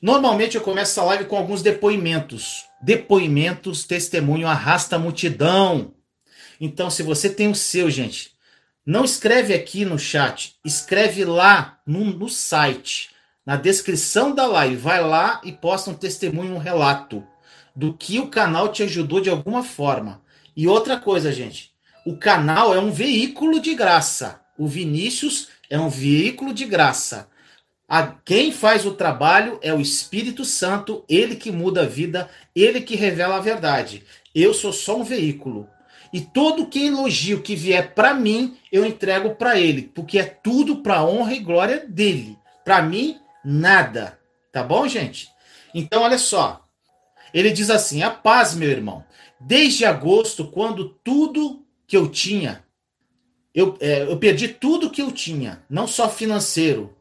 Normalmente eu começo essa live com alguns depoimentos. Depoimentos, testemunho arrasta a multidão. Então, se você tem o seu, gente, não escreve aqui no chat, escreve lá no, no site, na descrição da live. Vai lá e posta um testemunho, um relato do que o canal te ajudou de alguma forma. E outra coisa, gente, o canal é um veículo de graça. O Vinícius é um veículo de graça. A, quem faz o trabalho é o Espírito Santo, ele que muda a vida, ele que revela a verdade. Eu sou só um veículo. E todo que elogio que vier para mim, eu entrego para ele, porque é tudo para honra e glória dele. Para mim, nada. Tá bom, gente? Então, olha só. Ele diz assim: A paz, meu irmão. Desde agosto, quando tudo que eu tinha, eu, é, eu perdi tudo que eu tinha, não só financeiro,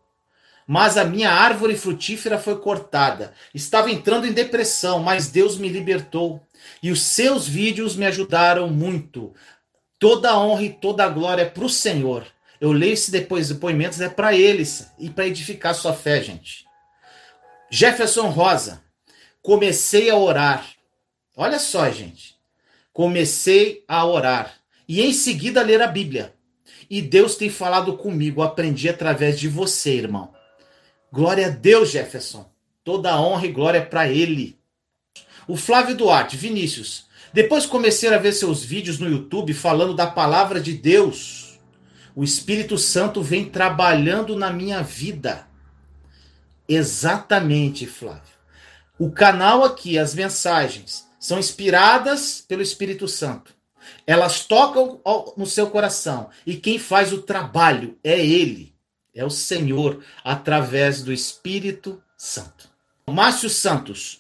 mas a minha árvore frutífera foi cortada. Estava entrando em depressão, mas Deus me libertou. E os seus vídeos me ajudaram muito. Toda a honra e toda a glória é para o Senhor. Eu leio esse depois depoimentos é para eles e para edificar sua fé, gente. Jefferson Rosa, comecei a orar. Olha só, gente. Comecei a orar e em seguida a ler a Bíblia. E Deus tem falado comigo, aprendi através de você, irmão. Glória a Deus, Jefferson. Toda a honra e glória para ele. O Flávio Duarte, Vinícius. Depois comecei a ver seus vídeos no YouTube falando da palavra de Deus. O Espírito Santo vem trabalhando na minha vida. Exatamente, Flávio. O canal aqui, as mensagens, são inspiradas pelo Espírito Santo. Elas tocam no seu coração. E quem faz o trabalho é Ele. É o Senhor através do Espírito Santo. Márcio Santos,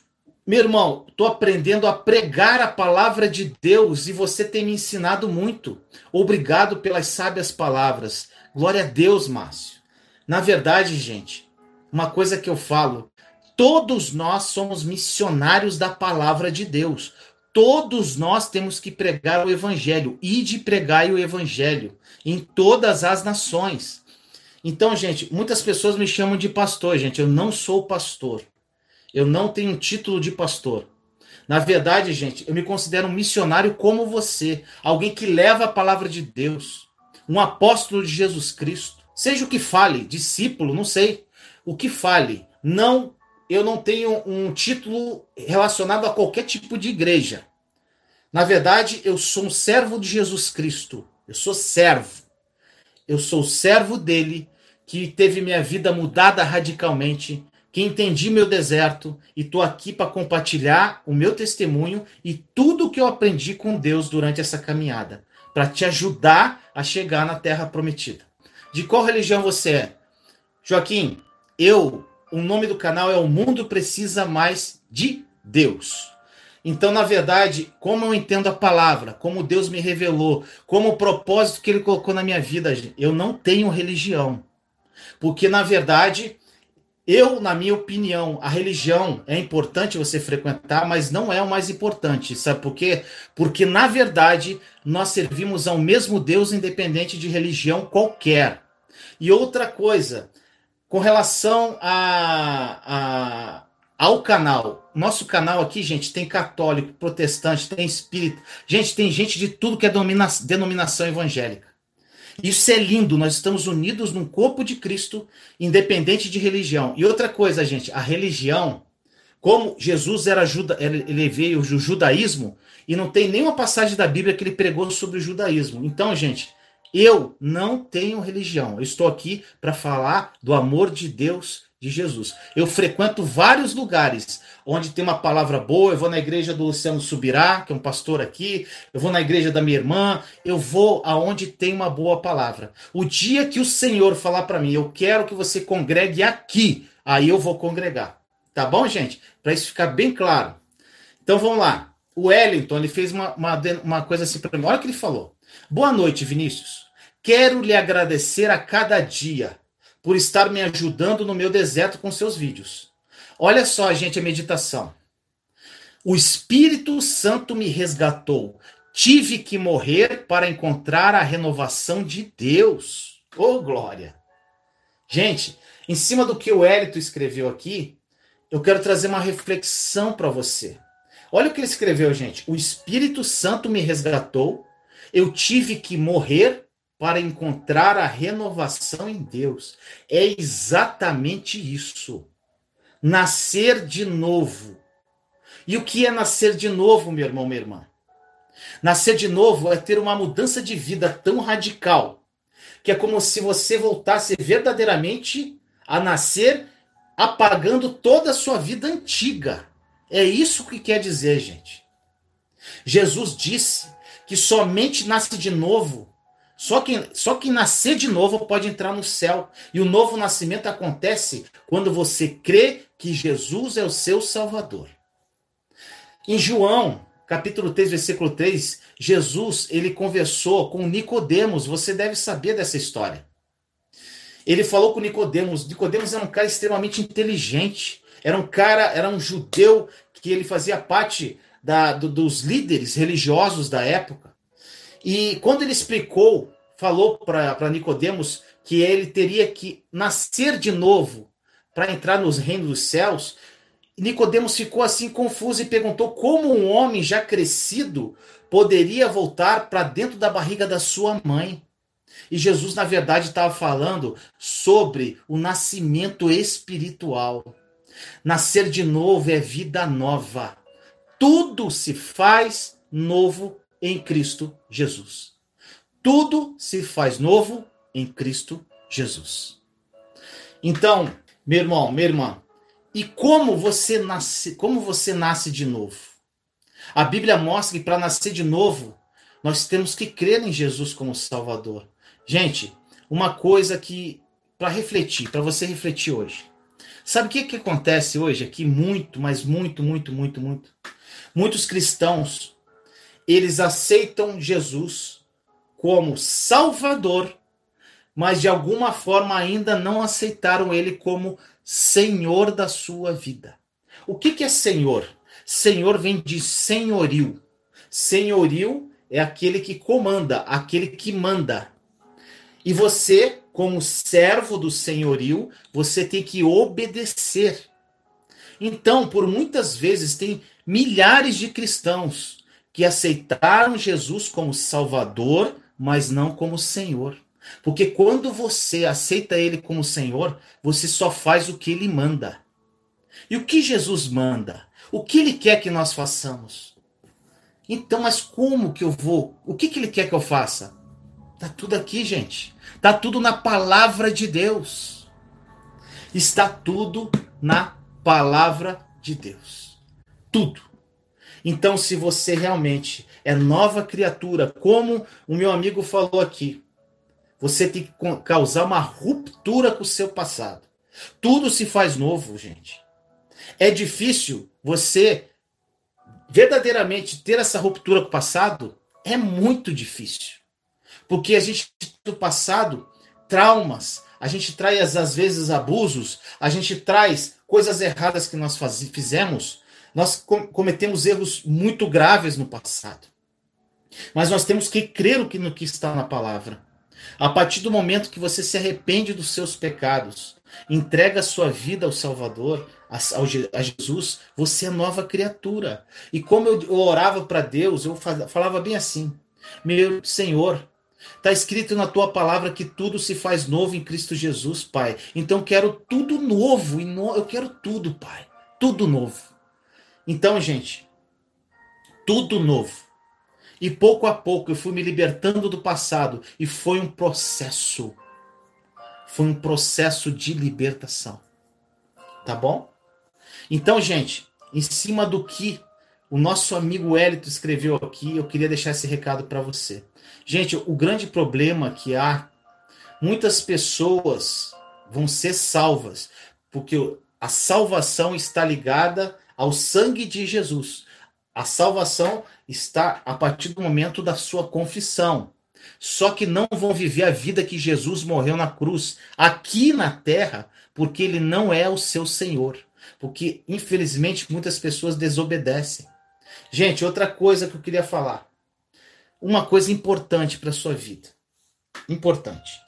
meu irmão, estou aprendendo a pregar a palavra de Deus e você tem me ensinado muito. Obrigado pelas sábias palavras. Glória a Deus, Márcio. Na verdade, gente, uma coisa que eu falo, todos nós somos missionários da palavra de Deus. Todos nós temos que pregar o evangelho e de pregar o evangelho em todas as nações. Então, gente, muitas pessoas me chamam de pastor, gente. Eu não sou pastor. Eu não tenho título de pastor. Na verdade, gente, eu me considero um missionário como você, alguém que leva a palavra de Deus, um apóstolo de Jesus Cristo. Seja o que fale, discípulo, não sei, o que fale. Não, eu não tenho um título relacionado a qualquer tipo de igreja. Na verdade, eu sou um servo de Jesus Cristo. Eu sou servo. Eu sou servo dele, que teve minha vida mudada radicalmente, que entendi meu deserto e estou aqui para compartilhar o meu testemunho e tudo que eu aprendi com Deus durante essa caminhada, para te ajudar a chegar na terra prometida. De qual religião você é? Joaquim, eu, o nome do canal é O Mundo Precisa Mais de Deus. Então, na verdade, como eu entendo a palavra, como Deus me revelou, como o propósito que Ele colocou na minha vida, eu não tenho religião. Porque, na verdade, eu, na minha opinião, a religião é importante você frequentar, mas não é o mais importante. Sabe por quê? Porque, na verdade, nós servimos ao mesmo Deus, independente de religião qualquer. E outra coisa, com relação a, a ao canal. Nosso canal aqui, gente, tem católico, protestante, tem espírita. Gente, tem gente de tudo que é denominação evangélica. Isso é lindo, nós estamos unidos num corpo de Cristo, independente de religião. E outra coisa, gente, a religião, como Jesus era juda, ele veio do judaísmo, e não tem nenhuma passagem da Bíblia que ele pregou sobre o judaísmo. Então, gente, eu não tenho religião. Eu estou aqui para falar do amor de Deus de Jesus. Eu frequento vários lugares onde tem uma palavra boa. Eu vou na igreja do Luciano Subirá, que é um pastor aqui. Eu vou na igreja da minha irmã. Eu vou aonde tem uma boa palavra. O dia que o Senhor falar para mim, eu quero que você congregue aqui, aí eu vou congregar. Tá bom, gente? Para isso ficar bem claro. Então vamos lá. O Wellington ele fez uma, uma, uma coisa assim para mim. Olha o que ele falou. Boa noite, Vinícius. Quero lhe agradecer a cada dia por estar me ajudando no meu deserto com seus vídeos. Olha só, gente, a meditação. O Espírito Santo me resgatou. Tive que morrer para encontrar a renovação de Deus. Oh, glória! Gente, em cima do que o Hélito escreveu aqui, eu quero trazer uma reflexão para você. Olha o que ele escreveu, gente. O Espírito Santo me resgatou. Eu tive que morrer para encontrar a renovação em Deus. É exatamente isso. Nascer de novo. E o que é nascer de novo, meu irmão, minha irmã? Nascer de novo é ter uma mudança de vida tão radical que é como se você voltasse verdadeiramente a nascer apagando toda a sua vida antiga. É isso que quer dizer, gente. Jesus disse que somente nasce de novo. Só quem, só quem nascer de novo pode entrar no céu. E o novo nascimento acontece quando você crê que Jesus é o seu Salvador. Em João, capítulo 3, versículo 3, Jesus, ele conversou com Nicodemos, você deve saber dessa história. Ele falou com Nicodemos, Nicodemos era um cara extremamente inteligente, era um cara, era um judeu que ele fazia parte da, do, dos líderes religiosos da época. E quando ele explicou, falou para Nicodemos que ele teria que nascer de novo para entrar nos reinos dos céus, Nicodemos ficou assim confuso e perguntou como um homem já crescido poderia voltar para dentro da barriga da sua mãe. E Jesus, na verdade, estava falando sobre o nascimento espiritual. Nascer de novo é vida nova. Tudo se faz novo em Cristo Jesus. Tudo se faz novo em Cristo Jesus. Então, meu irmão, minha irmã, e como você nasce, como você nasce de novo? A Bíblia mostra que para nascer de novo, nós temos que crer em Jesus como Salvador. Gente, uma coisa que para refletir, para você refletir hoje. Sabe o que, que acontece hoje aqui? Muito, mas muito, muito, muito, muito. Muitos cristãos, eles aceitam Jesus como Salvador, mas de alguma forma ainda não aceitaram ele como Senhor da sua vida. O que, que é Senhor? Senhor vem de senhorio. Senhorio é aquele que comanda, aquele que manda. E você, como servo do senhorio, você tem que obedecer. Então, por muitas vezes, tem milhares de cristãos que aceitaram Jesus como Salvador, mas não como Senhor. Porque quando você aceita ele como Senhor, você só faz o que ele manda. E o que Jesus manda? O que ele quer que nós façamos? Então, mas como que eu vou? O que, que ele quer que eu faça? Tá tudo aqui, gente. Tá tudo na palavra de Deus. Está tudo na palavra de Deus. Tudo. Então, se você realmente é nova criatura, como o meu amigo falou aqui, você tem que causar uma ruptura com o seu passado. Tudo se faz novo, gente. É difícil você verdadeiramente ter essa ruptura com o passado. É muito difícil. Porque a gente, do passado, traumas, a gente traz, às vezes, abusos, a gente traz coisas erradas que nós faz, fizemos. Nós cometemos erros muito graves no passado. Mas nós temos que crer no que está na palavra. A partir do momento que você se arrepende dos seus pecados, entrega a sua vida ao Salvador, a, Jesus, você é nova criatura. E como eu, orava para Deus, eu falava bem assim: Meu Senhor, Está escrito na tua palavra que tudo se faz novo em Cristo Jesus, Pai. Então quero tudo novo. Eu quero tudo, Pai. Tudo novo. Então, gente, tudo novo. E pouco a pouco eu fui me libertando do passado e foi um processo. Foi um processo de libertação. Tá bom? Então, gente, em cima do que o nosso amigo Hélito escreveu aqui, eu queria deixar esse recado para você. Gente, o grande problema que há, muitas pessoas vão ser salvas, porque a salvação está ligada ao sangue de Jesus. A salvação está a partir do momento da sua confissão. Só que não vão viver a vida que Jesus morreu na cruz, aqui na terra, porque ele não é o seu Senhor. Porque, infelizmente, muitas pessoas desobedecem. Gente, outra coisa que eu queria falar. Uma coisa importante para a sua vida. Importante.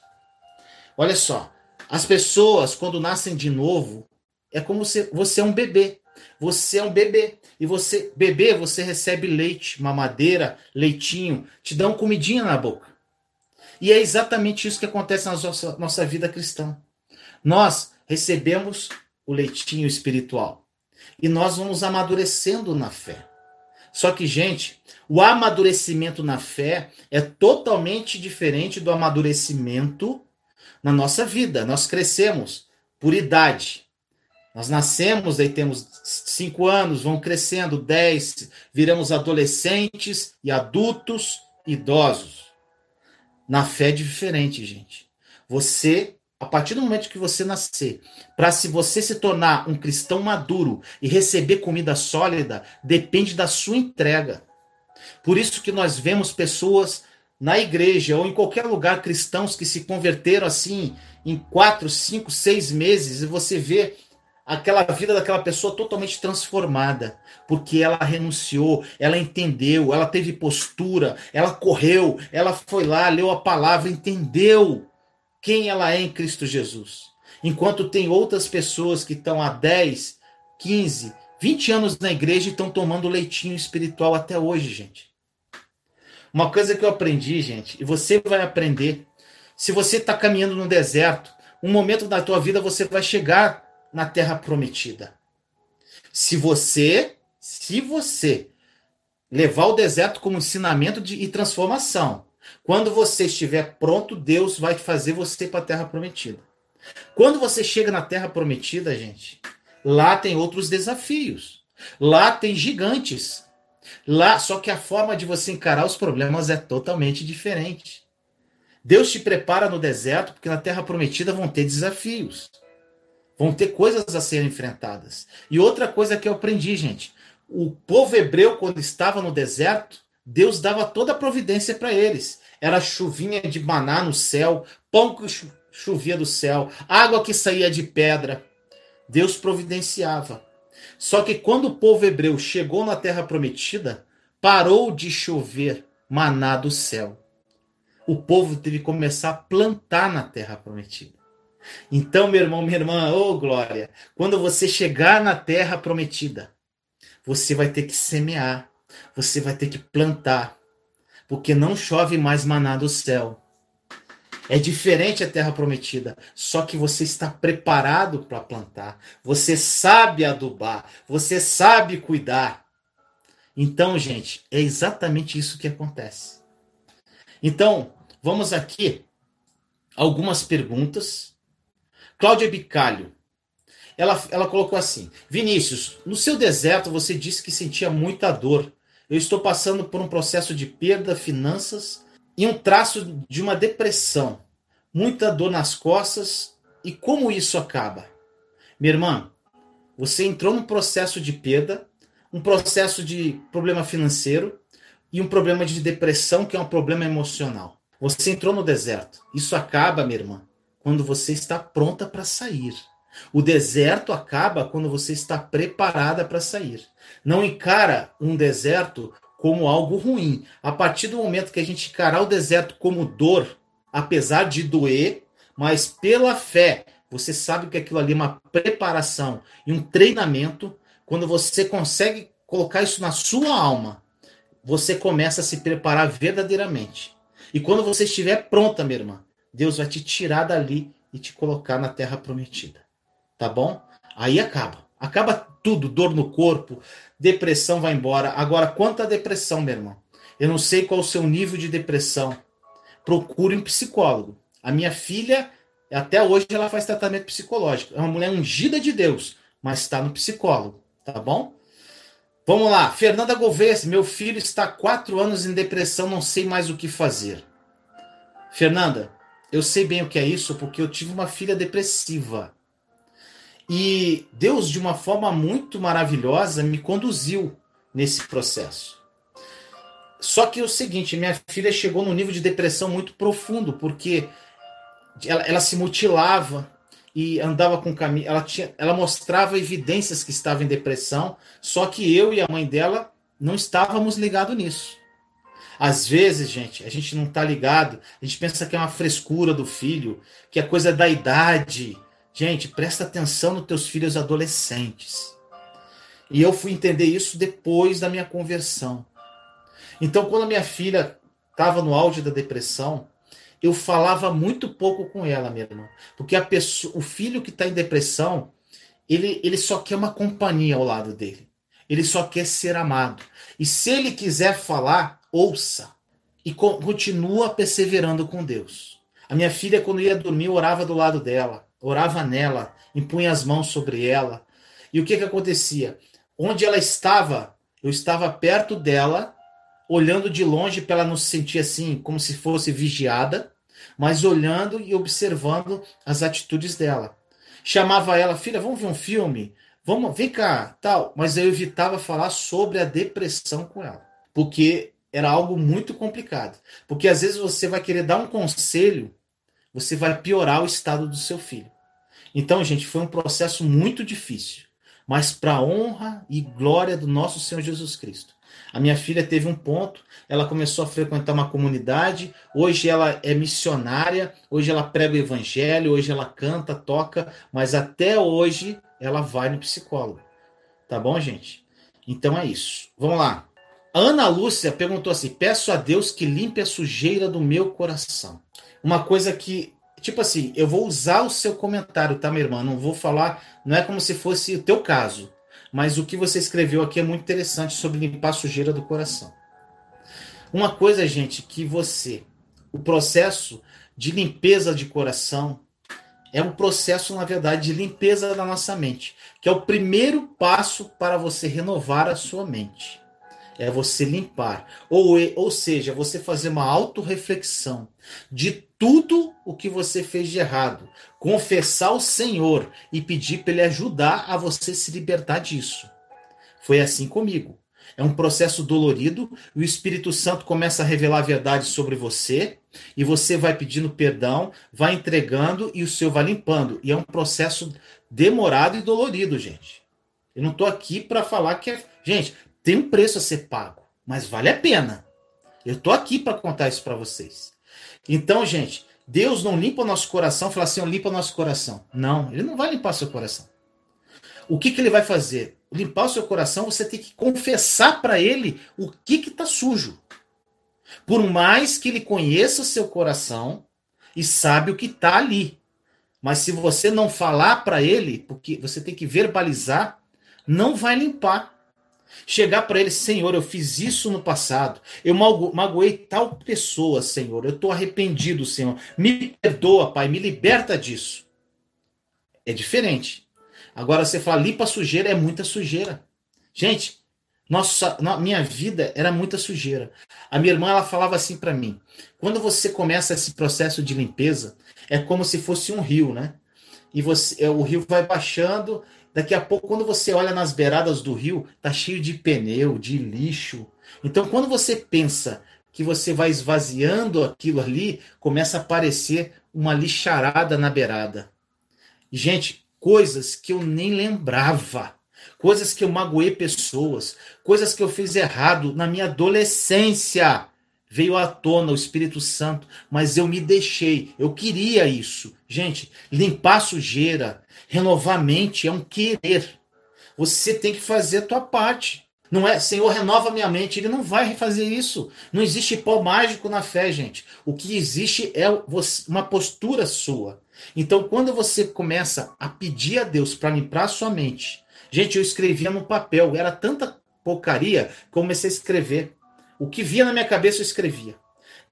Olha só. As pessoas, quando nascem de novo, é como se você é um bebê. Você é um bebê. E você, bebê, você recebe leite, mamadeira, leitinho, te dão comidinha na boca. E é exatamente isso que acontece na nossa, nossa vida cristã. Nós recebemos o leitinho espiritual. E nós vamos amadurecendo na fé. Só que, gente, o amadurecimento na fé é totalmente diferente do amadurecimento na nossa vida. Nós crescemos por idade. Nós nascemos, aí temos cinco anos, vão crescendo, dez, viramos adolescentes e adultos, idosos. Na fé é diferente, gente. Você, a partir do momento que você nascer, para se você se tornar um cristão maduro e receber comida sólida, depende da sua entrega. Por isso que nós vemos pessoas na igreja ou em qualquer lugar cristãos que se converteram assim em quatro, cinco, seis meses e você vê aquela vida daquela pessoa totalmente transformada, porque ela renunciou, ela entendeu, ela teve postura, ela correu, ela foi lá, leu a palavra, entendeu quem ela é em Cristo Jesus. Enquanto tem outras pessoas que estão há 10, 15, 20 anos na igreja e estão tomando leitinho espiritual até hoje, gente. Uma coisa que eu aprendi, gente, e você vai aprender, se você está caminhando no deserto, um momento da tua vida você vai chegar na terra prometida. Se você, se você levar o deserto como ensinamento de, e transformação, quando você estiver pronto, Deus vai fazer você para a terra prometida. Quando você chega na terra prometida, gente, lá tem outros desafios. Lá tem gigantes. Lá, só que a forma de você encarar os problemas é totalmente diferente. Deus te prepara no deserto porque na terra prometida vão ter desafios. Vão ter coisas a serem enfrentadas. E outra coisa que eu aprendi, gente: o povo hebreu, quando estava no deserto, Deus dava toda a providência para eles. Era chuvinha de maná no céu, pão que chovia do céu, água que saía de pedra. Deus providenciava. Só que quando o povo hebreu chegou na terra prometida, parou de chover maná do céu. O povo teve que começar a plantar na terra prometida. Então, meu irmão, minha irmã, ô oh, glória, quando você chegar na terra prometida, você vai ter que semear, você vai ter que plantar, porque não chove mais maná do céu. É diferente a terra prometida, só que você está preparado para plantar, você sabe adubar, você sabe cuidar. Então, gente, é exatamente isso que acontece. Então, vamos aqui algumas perguntas Cláudia Bicalho. Ela, ela colocou assim: Vinícius, no seu deserto você disse que sentia muita dor. Eu estou passando por um processo de perda, finanças e um traço de uma depressão. Muita dor nas costas. E como isso acaba? Minha irmã, você entrou num processo de perda, um processo de problema financeiro e um problema de depressão, que é um problema emocional. Você entrou no deserto. Isso acaba, minha irmã, quando você está pronta para sair. O deserto acaba quando você está preparada para sair. Não encara um deserto como algo ruim. A partir do momento que a gente encarar o deserto como dor, apesar de doer, mas pela fé, você sabe que aquilo ali é uma preparação e um treinamento. Quando você consegue colocar isso na sua alma, você começa a se preparar verdadeiramente. E quando você estiver pronta, minha irmã, Deus vai te tirar dali e te colocar na terra prometida. Tá bom? Aí acaba. Acaba tudo, dor no corpo, depressão vai embora. Agora, quanto à depressão, meu irmão? Eu não sei qual o seu nível de depressão. Procure um psicólogo. A minha filha, até hoje, ela faz tratamento psicológico. É uma mulher ungida de Deus, mas está no psicólogo. Tá bom? Vamos lá. Fernanda Gouveia, meu filho está há quatro anos em depressão, não sei mais o que fazer. Fernanda, eu sei bem o que é isso porque eu tive uma filha depressiva. E Deus, de uma forma muito maravilhosa, me conduziu nesse processo. Só que é o seguinte, minha filha chegou num nível de depressão muito profundo, porque ela, ela se mutilava e andava com caminho. Ela, tinha, ela mostrava evidências que estava em depressão, só que eu e a mãe dela não estávamos ligados nisso. Às vezes, gente, a gente não está ligado, a gente pensa que é uma frescura do filho, que é coisa da idade. Gente, presta atenção nos teus filhos adolescentes. E eu fui entender isso depois da minha conversão. Então, quando a minha filha estava no auge da depressão, eu falava muito pouco com ela, minha irmã. Porque a pessoa, o filho que está em depressão, ele, ele só quer uma companhia ao lado dele. Ele só quer ser amado. E se ele quiser falar, ouça. E continua perseverando com Deus. A minha filha, quando ia dormir, orava do lado dela, orava nela, impunha as mãos sobre ela. E o que, que acontecia? Onde ela estava, eu estava perto dela, olhando de longe para ela não se sentir assim, como se fosse vigiada, mas olhando e observando as atitudes dela. Chamava ela, filha, vamos ver um filme? Vamos, vem cá, tal. Mas eu evitava falar sobre a depressão com ela, porque era algo muito complicado. Porque às vezes você vai querer dar um conselho, você vai piorar o estado do seu filho. Então, gente, foi um processo muito difícil, mas para honra e glória do nosso Senhor Jesus Cristo. A minha filha teve um ponto, ela começou a frequentar uma comunidade, hoje ela é missionária, hoje ela prega o evangelho, hoje ela canta, toca, mas até hoje ela vai no psicólogo. Tá bom, gente? Então é isso. Vamos lá. Ana Lúcia perguntou assim: peço a Deus que limpe a sujeira do meu coração. Uma coisa que, tipo assim, eu vou usar o seu comentário, tá, minha irmã? Não vou falar, não é como se fosse o teu caso. Mas o que você escreveu aqui é muito interessante sobre limpar a sujeira do coração. Uma coisa, gente, que você, o processo de limpeza de coração é um processo, na verdade, de limpeza da nossa mente, que é o primeiro passo para você renovar a sua mente. É você limpar. Ou, ou seja, você fazer uma autorreflexão de tudo o que você fez de errado, confessar ao Senhor e pedir para Ele ajudar a você se libertar disso. Foi assim comigo. É um processo dolorido, o Espírito Santo começa a revelar a verdade sobre você, e você vai pedindo perdão, vai entregando e o Senhor vai limpando. E é um processo demorado e dolorido, gente. Eu não estou aqui para falar que é. Gente, tem um preço a ser pago, mas vale a pena. Eu estou aqui para contar isso para vocês. Então, gente, Deus não limpa o nosso coração, fala assim, limpa o nosso coração. Não, ele não vai limpar seu coração. O que, que ele vai fazer? Limpar o seu coração, você tem que confessar para ele o que está sujo. Por mais que ele conheça o seu coração e sabe o que está ali. Mas se você não falar para ele, porque você tem que verbalizar, não vai limpar. Chegar para ele, Senhor, eu fiz isso no passado. Eu magoei tal pessoa, Senhor. Eu estou arrependido, Senhor. Me perdoa, Pai. Me liberta disso. É diferente. Agora você fala, limpa sujeira, é muita sujeira. Gente, nossa, minha vida era muita sujeira. A minha irmã ela falava assim para mim: quando você começa esse processo de limpeza, é como se fosse um rio, né? E você, é, o rio vai baixando Daqui a pouco, quando você olha nas beiradas do rio, tá cheio de pneu, de lixo. Então, quando você pensa que você vai esvaziando aquilo ali, começa a aparecer uma lixarada na beirada. Gente, coisas que eu nem lembrava, coisas que eu magoei pessoas, coisas que eu fiz errado na minha adolescência veio à tona o Espírito Santo, mas eu me deixei, eu queria isso. Gente, limpar sujeira, renovar mente é um querer. Você tem que fazer a tua parte. Não é, Senhor, renova minha mente. Ele não vai fazer isso. Não existe pó mágico na fé, gente. O que existe é uma postura sua. Então, quando você começa a pedir a Deus para limpar a sua mente, gente, eu escrevia no papel, era tanta porcaria que comecei a escrever. O que via na minha cabeça eu escrevia.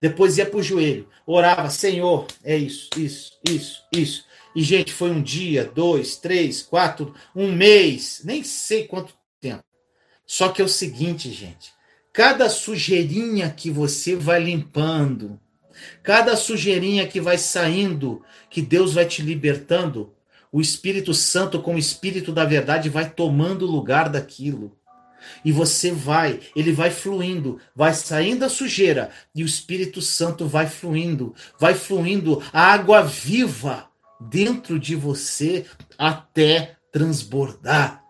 Depois ia para o joelho, orava, Senhor, é isso, isso, isso, isso. E, gente, foi um dia, dois, três, quatro, um mês, nem sei quanto tempo. Só que é o seguinte, gente, cada sujeirinha que você vai limpando, cada sujeirinha que vai saindo, que Deus vai te libertando, o Espírito Santo, como Espírito da verdade, vai tomando o lugar daquilo. E você vai, ele vai fluindo, vai saindo a sujeira e o Espírito Santo vai fluindo, vai fluindo a água viva dentro de você até transbordar.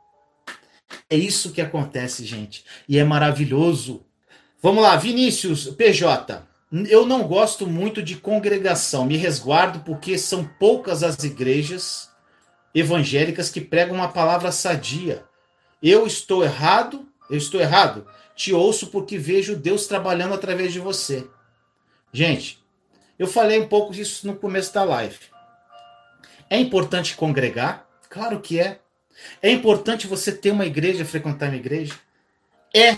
É isso que acontece, gente. E é maravilhoso. Vamos lá, Vinícius PJ. Eu não gosto muito de congregação, me resguardo porque são poucas as igrejas evangélicas que pregam uma palavra sadia. Eu estou errado? Eu estou errado? Te ouço porque vejo Deus trabalhando através de você. Gente, eu falei um pouco disso no começo da live. É importante congregar? Claro que é. É importante você ter uma igreja, frequentar uma igreja? É.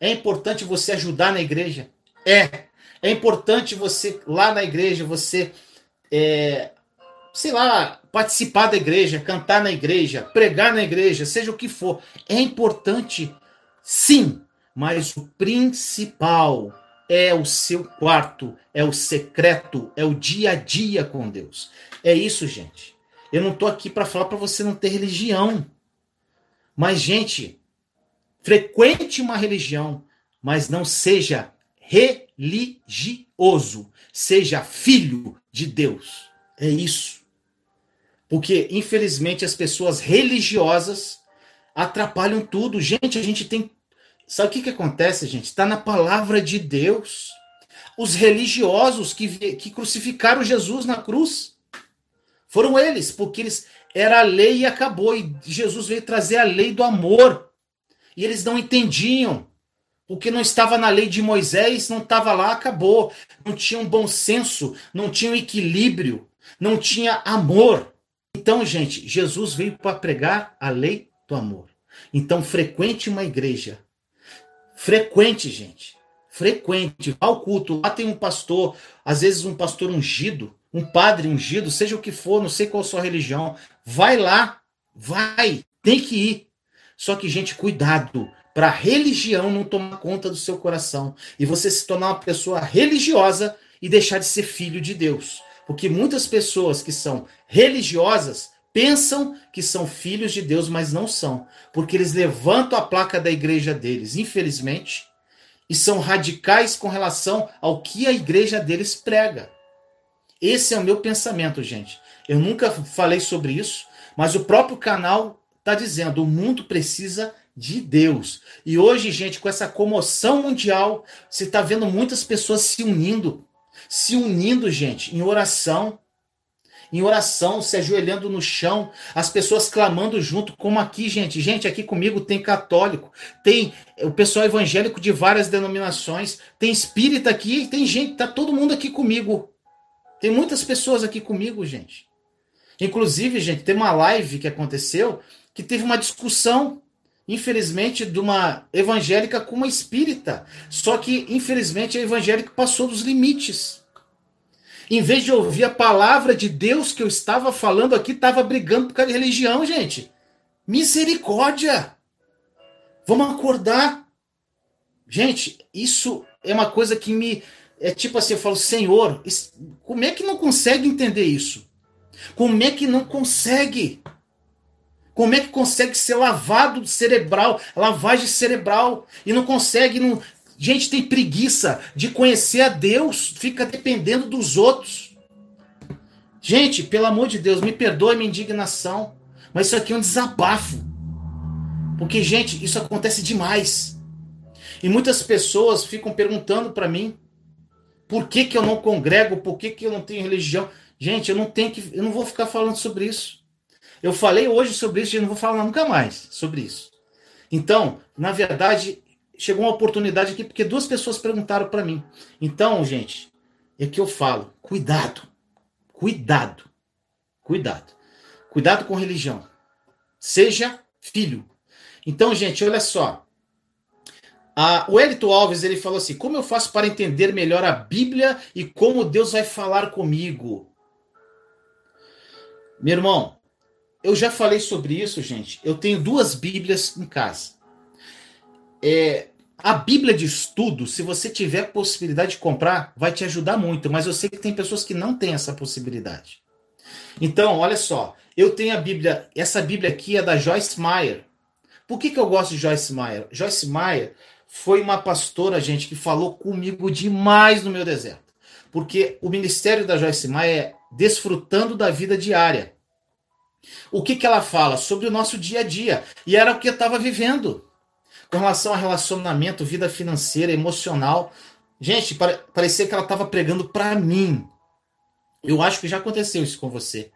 É importante você ajudar na igreja? É. É importante você, lá na igreja, você, é, sei lá, participar da igreja, cantar na igreja, pregar na igreja, seja o que for. É importante, sim, mas o principal é o seu quarto, é o secreto, é o dia a dia com Deus. É isso, gente. Eu não estou aqui para falar para você não ter religião. Mas, gente, frequente uma religião, mas não seja religioso. Seja filho de Deus. É isso. Porque, infelizmente, as pessoas religiosas atrapalham tudo. Gente, a gente tem. Sabe o que, que acontece, gente? Está na palavra de Deus. Os religiosos que, que crucificaram Jesus na cruz foram eles, porque eles era a lei e acabou. E Jesus veio trazer a lei do amor. E eles não entendiam. Porque não estava na lei de Moisés, não estava lá, acabou. Não tinha um bom senso, não tinha um equilíbrio, não tinha amor. Então, gente, Jesus veio para pregar a lei do amor. Então, frequente uma igreja. Frequente, gente. Frequente. Vá ao culto. Lá tem um pastor, às vezes um pastor ungido, um padre ungido, seja o que for, não sei qual sua religião, vai lá, vai, tem que ir. Só que, gente, cuidado para a religião não tomar conta do seu coração e você se tornar uma pessoa religiosa e deixar de ser filho de Deus. Porque muitas pessoas que são religiosas pensam que são filhos de Deus, mas não são, porque eles levantam a placa da igreja deles, infelizmente, e são radicais com relação ao que a igreja deles prega. Esse é o meu pensamento, gente. Eu nunca falei sobre isso, mas o próprio canal está dizendo: o mundo precisa de Deus. E hoje, gente, com essa comoção mundial, você está vendo muitas pessoas se unindo, se unindo, gente, em oração. Em oração, se ajoelhando no chão, as pessoas clamando junto, como aqui, gente. Gente, aqui comigo tem católico, tem o pessoal evangélico de várias denominações, tem espírita aqui, tem gente, tá todo mundo aqui comigo tem muitas pessoas aqui comigo, gente. Inclusive, gente, tem uma live que aconteceu que teve uma discussão, infelizmente, de uma evangélica com uma espírita. Só que, infelizmente, a evangélica passou dos limites. Em vez de ouvir a palavra de Deus que eu estava falando aqui, estava brigando por causa de religião, gente. Misericórdia! Vamos acordar. Gente, isso é uma coisa que me, é tipo assim, eu falo, Senhor, como é que não consegue entender isso? Como é que não consegue? Como é que consegue ser lavado cerebral, lavagem cerebral, e não consegue, não... gente tem preguiça de conhecer a Deus, fica dependendo dos outros. Gente, pelo amor de Deus, me perdoe minha indignação, mas isso aqui é um desabafo. Porque, gente, isso acontece demais. E muitas pessoas ficam perguntando para mim, por que, que eu não congrego? Por que, que eu não tenho religião? Gente, eu não tenho que. Eu não vou ficar falando sobre isso. Eu falei hoje sobre isso e não vou falar nunca mais sobre isso. Então, na verdade, chegou uma oportunidade aqui porque duas pessoas perguntaram para mim. Então, gente, é que eu falo: cuidado, cuidado, cuidado, cuidado com religião. Seja filho. Então, gente, olha só. O Elito Alves ele falou assim: como eu faço para entender melhor a Bíblia e como Deus vai falar comigo? Meu irmão, eu já falei sobre isso, gente. Eu tenho duas Bíblias em casa. É, a Bíblia de estudo, se você tiver possibilidade de comprar, vai te ajudar muito, mas eu sei que tem pessoas que não têm essa possibilidade. Então, olha só, eu tenho a Bíblia, essa Bíblia aqui é da Joyce Meyer. Por que, que eu gosto de Joyce Meyer? Joyce Meyer foi uma pastora, gente, que falou comigo demais no meu deserto. Porque o ministério da Joyce Meyer é desfrutando da vida diária. O que, que ela fala? Sobre o nosso dia a dia. E era o que eu estava vivendo. Com relação a relacionamento, vida financeira, emocional. Gente, parecia que ela estava pregando para mim. Eu acho que já aconteceu isso com você.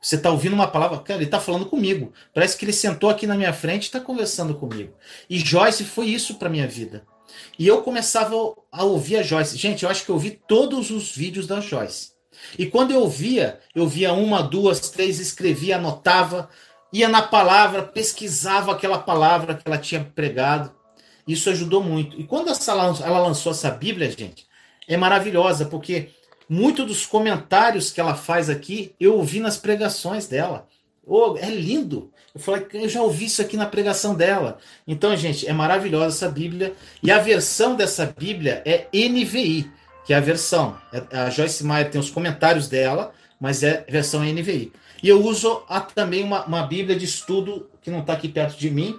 Você está ouvindo uma palavra, cara, ele está falando comigo. Parece que ele sentou aqui na minha frente e está conversando comigo. E Joyce foi isso para minha vida. E eu começava a ouvir a Joyce. Gente, eu acho que eu ouvi todos os vídeos da Joyce. E quando eu ouvia, eu via uma, duas, três, escrevia, anotava, ia na palavra, pesquisava aquela palavra que ela tinha pregado. Isso ajudou muito. E quando ela lançou essa Bíblia, gente, é maravilhosa, porque muito dos comentários que ela faz aqui, eu ouvi nas pregações dela. Oh, é lindo. Eu falei, eu já ouvi isso aqui na pregação dela. Então, gente, é maravilhosa essa Bíblia. E a versão dessa Bíblia é NVI, que é a versão. É, a Joyce Meyer tem os comentários dela, mas é versão NVI. E eu uso a, também uma, uma Bíblia de estudo, que não está aqui perto de mim.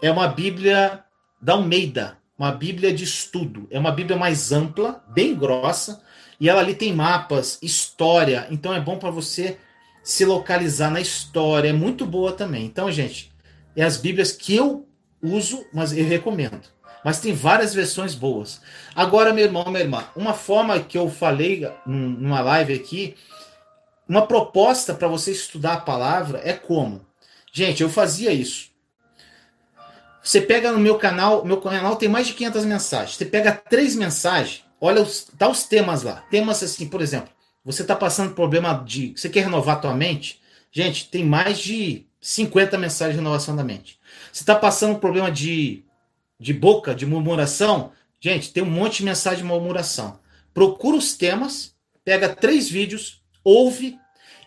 É uma Bíblia da Almeida, uma Bíblia de estudo. É uma Bíblia mais ampla, bem grossa, e ela ali tem mapas, história, então é bom para você se localizar na história, é muito boa também. Então, gente, é as Bíblias que eu uso, mas eu recomendo. Mas tem várias versões boas. Agora, meu irmão, minha irmã, uma forma que eu falei numa live aqui, uma proposta para você estudar a palavra é como? Gente, eu fazia isso. Você pega no meu canal, meu canal tem mais de 500 mensagens. Você pega três mensagens, olha os, tá os temas lá. Temas assim, por exemplo, você está passando problema de. Você quer renovar tua mente? Gente, tem mais de 50 mensagens de renovação da mente. Você está passando problema de, de boca, de murmuração? Gente, tem um monte de mensagem de murmuração. Procura os temas, pega três vídeos, ouve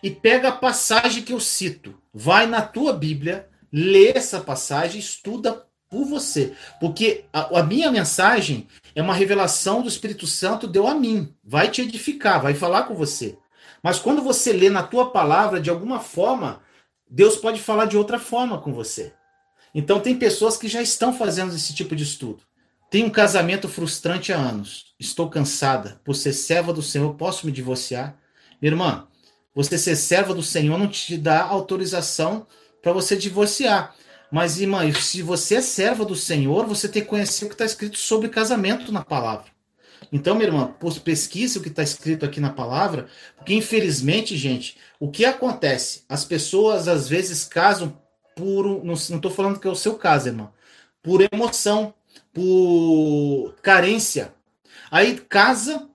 e pega a passagem que eu cito. Vai na tua Bíblia, lê essa passagem, estuda por você. Porque a, a, minha mensagem é uma revelação do Espírito Santo deu a mim. Vai te edificar, vai falar com você. Mas quando você lê na tua palavra, de alguma forma, Deus pode falar de outra forma com você. Então tem pessoas que já estão fazendo esse tipo de estudo. Tenho um casamento frustrante há anos. Estou cansada. Por ser serva do Senhor, posso me divorciar? Irmã, você ser serva do Senhor não te dá autorização para você divorciar. Mas, irmã, se você é serva do Senhor, você tem que conhecer o que está escrito sobre casamento na palavra. Então, minha irmã, pesquise o que está escrito aqui na palavra, porque infelizmente, gente, o que acontece? As pessoas às vezes casam por. Não estou falando que é o seu caso, irmã. Por emoção, por carência. Aí casa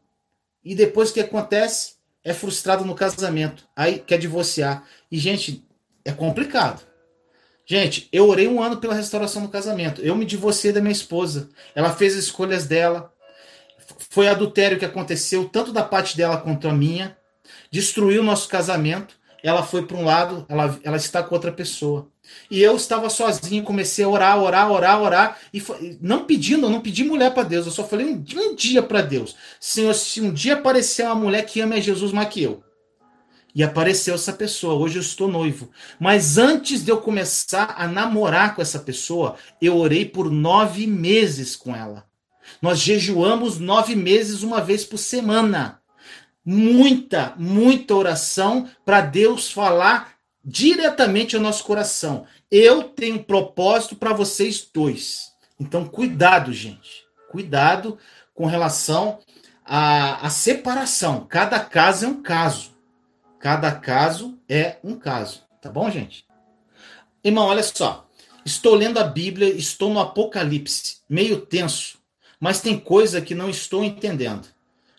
e depois o que acontece? É frustrado no casamento. Aí quer divorciar. E, gente, é complicado. Gente, eu orei um ano pela restauração do casamento. Eu me divorciei da minha esposa. Ela fez as escolhas dela. Foi adultério que aconteceu, tanto da parte dela quanto a minha. Destruiu o nosso casamento. Ela foi para um lado, ela, ela está com outra pessoa. E eu estava sozinho, comecei a orar, orar, orar, orar. E não pedindo, eu não pedi mulher para Deus. Eu só falei um, um dia para Deus: Senhor, se um dia aparecer uma mulher que ama Jesus mais que eu, e apareceu essa pessoa. Hoje eu estou noivo. Mas antes de eu começar a namorar com essa pessoa, eu orei por nove meses com ela. Nós jejuamos nove meses, uma vez por semana. Muita, muita oração para Deus falar diretamente ao nosso coração. Eu tenho propósito para vocês dois. Então, cuidado, gente. Cuidado com relação à, à separação. Cada caso é um caso. Cada caso é um caso. Tá bom, gente? Irmão, olha só. Estou lendo a Bíblia, estou no Apocalipse, meio tenso, mas tem coisa que não estou entendendo.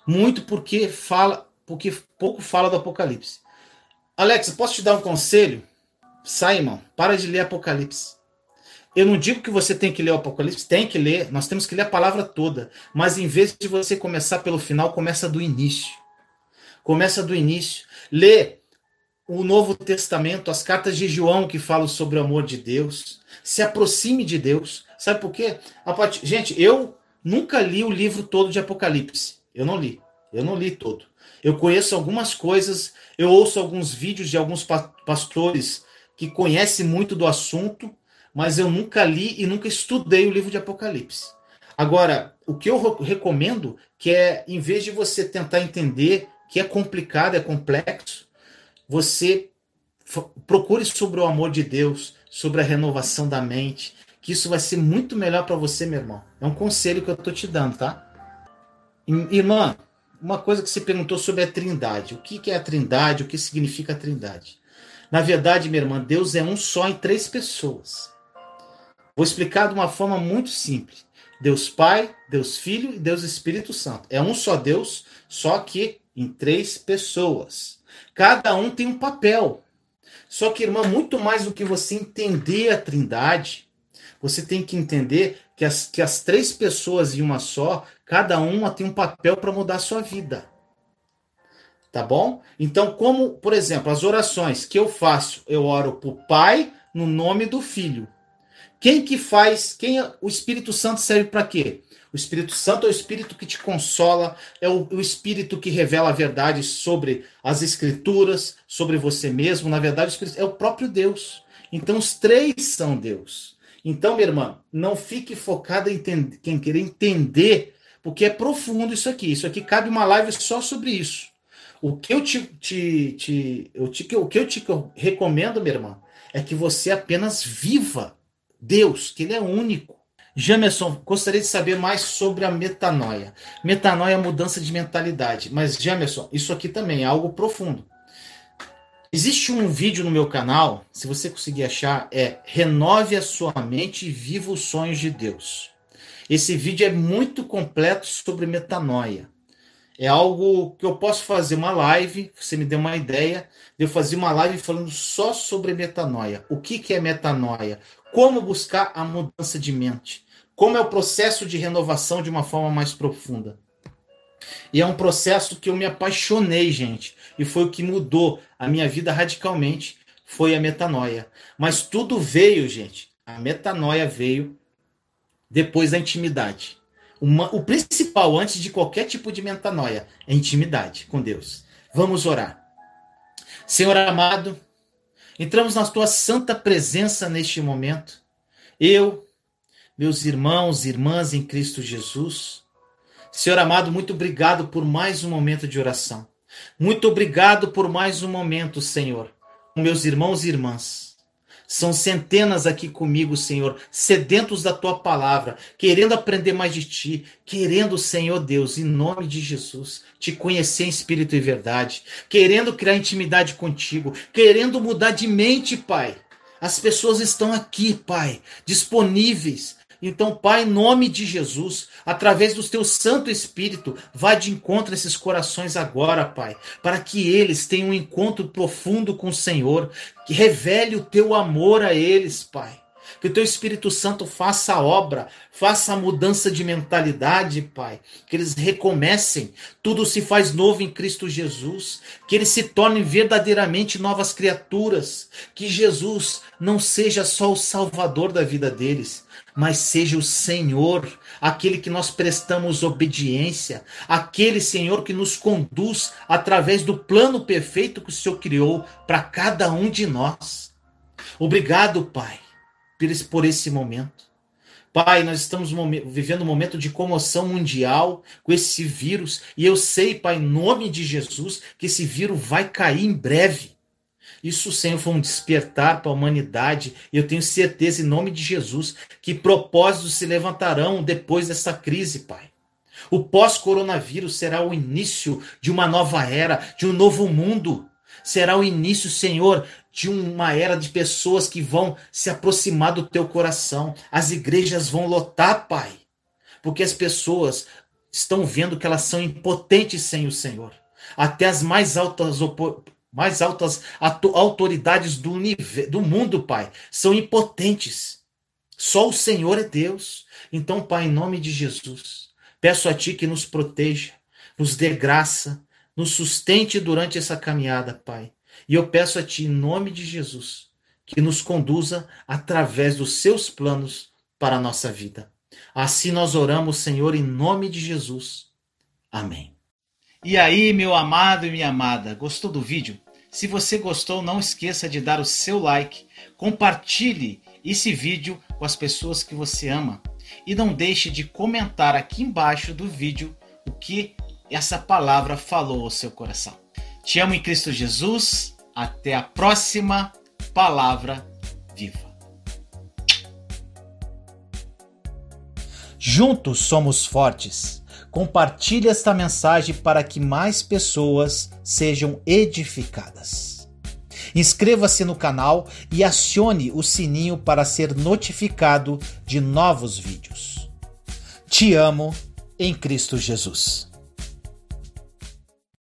Muito porque fala, porque pouco fala do Apocalipse. Alex, posso te dar um conselho? Sai, irmão, para de ler Apocalipse. Eu não digo que você tem que ler o Apocalipse, tem que ler, nós temos que ler a palavra toda, mas em vez de você começar pelo final, começa do início. Começa do início. Lê o Novo Testamento, as cartas de João que falam sobre o amor de Deus. Se aproxime de Deus. Sabe por quê? Gente, eu nunca li o livro todo de Apocalipse. Eu não li. Eu não li todo. Eu conheço algumas coisas, eu ouço alguns vídeos de alguns pastores que conhecem muito do assunto, mas eu nunca li e nunca estudei o livro de Apocalipse. Agora, o que eu recomendo que é, em vez de você tentar entender que é complicado, é complexo, você procure sobre o amor de Deus, sobre a renovação da mente, que isso vai ser muito melhor para você, meu irmão. É um conselho que eu tô te dando, tá? Irmã, uma coisa que você perguntou sobre a Trindade. O que é a Trindade? O que significa a Trindade? Na verdade, minha irmã, Deus é um só em três pessoas. Vou explicar de uma forma muito simples. Deus Pai, Deus Filho e Deus Espírito Santo. É um só Deus, só que em três pessoas. Cada um tem um papel. Só que, irmã, muito mais do que você entender a Trindade, você tem que entender que as, que as três pessoas em uma só, cada uma tem um papel para mudar a sua vida. Tá bom? Então, como, por exemplo, as orações que eu faço, eu oro para o Pai no nome do Filho. Quem que faz? Quem é, o Espírito Santo serve para quê? O Espírito Santo é o Espírito que te consola, é o, o, Espírito que revela a verdade sobre as Escrituras, sobre você mesmo. Na verdade, o Espírito é o próprio Deus. Então, os três são Deus. Então, minha irmã, não fique focada em, em querer entender, porque é profundo isso aqui. Isso aqui cabe uma live só sobre isso. O que eu te, te, te, eu te, o que eu te recomendo, minha irmã, é que você apenas viva Deus, que Ele é único. Jamerson, gostaria de saber mais sobre a metanoia. Metanoia é mudança de mentalidade. Mas, Jamerson, isso aqui também é algo profundo. Existe um vídeo no meu canal, se você conseguir achar, é Renove a sua mente e viva os sonhos de Deus. Esse vídeo é muito completo sobre metanoia. É algo que eu posso fazer uma live, você me deu uma ideia, de eu fazer uma live falando só sobre metanoia. O que, que é metanoia? Como buscar a mudança de mente? Como é o processo de renovação de uma forma mais profunda? E é um processo que eu me apaixonei, gente. E foi o que mudou a minha vida radicalmente. Foi a metanoia. Mas tudo veio, gente. A metanoia veio depois da intimidade. Uma, o principal, antes de qualquer tipo de metanoia, é intimidade com Deus. Vamos orar. Senhor amado, entramos na tua santa presença neste momento. Eu, meus irmãos e irmãs em Cristo Jesus. Senhor amado, muito obrigado por mais um momento de oração. Muito obrigado por mais um momento, Senhor, com meus irmãos e irmãs. São centenas aqui comigo, Senhor, sedentos da tua palavra, querendo aprender mais de ti, querendo, Senhor Deus, em nome de Jesus, te conhecer em espírito e verdade, querendo criar intimidade contigo, querendo mudar de mente, Pai. As pessoas estão aqui, Pai, disponíveis então, Pai, em nome de Jesus, através do teu Santo Espírito, vá de encontro a esses corações agora, Pai, para que eles tenham um encontro profundo com o Senhor, que revele o teu amor a eles, Pai. Que o teu Espírito Santo faça a obra, faça a mudança de mentalidade, Pai. Que eles recomecem, tudo se faz novo em Cristo Jesus. Que eles se tornem verdadeiramente novas criaturas. Que Jesus não seja só o salvador da vida deles, mas seja o Senhor, aquele que nós prestamos obediência, aquele Senhor que nos conduz através do plano perfeito que o Senhor criou para cada um de nós. Obrigado, Pai, por esse momento. Pai, nós estamos vivendo um momento de comoção mundial com esse vírus, e eu sei, Pai, em nome de Jesus, que esse vírus vai cair em breve. Isso, Senhor, foi um despertar para a humanidade. E eu tenho certeza, em nome de Jesus, que propósitos se levantarão depois dessa crise, Pai. O pós-coronavírus será o início de uma nova era, de um novo mundo. Será o início, Senhor, de uma era de pessoas que vão se aproximar do teu coração. As igrejas vão lotar, Pai. Porque as pessoas estão vendo que elas são impotentes sem o Senhor. Até as mais altas mais altas autoridades do, do mundo, Pai, são impotentes. Só o Senhor é Deus. Então, Pai, em nome de Jesus, peço a Ti que nos proteja, nos dê graça, nos sustente durante essa caminhada, Pai. E eu peço a Ti, em nome de Jesus, que nos conduza através dos Seus planos para a nossa vida. Assim nós oramos, Senhor, em nome de Jesus. Amém. E aí, meu amado e minha amada, gostou do vídeo? Se você gostou, não esqueça de dar o seu like, compartilhe esse vídeo com as pessoas que você ama e não deixe de comentar aqui embaixo do vídeo o que essa palavra falou ao seu coração. Te amo em Cristo Jesus. Até a próxima palavra viva. Juntos somos fortes. Compartilhe esta mensagem para que mais pessoas sejam edificadas. Inscreva-se no canal e acione o sininho para ser notificado de novos vídeos. Te amo em Cristo Jesus.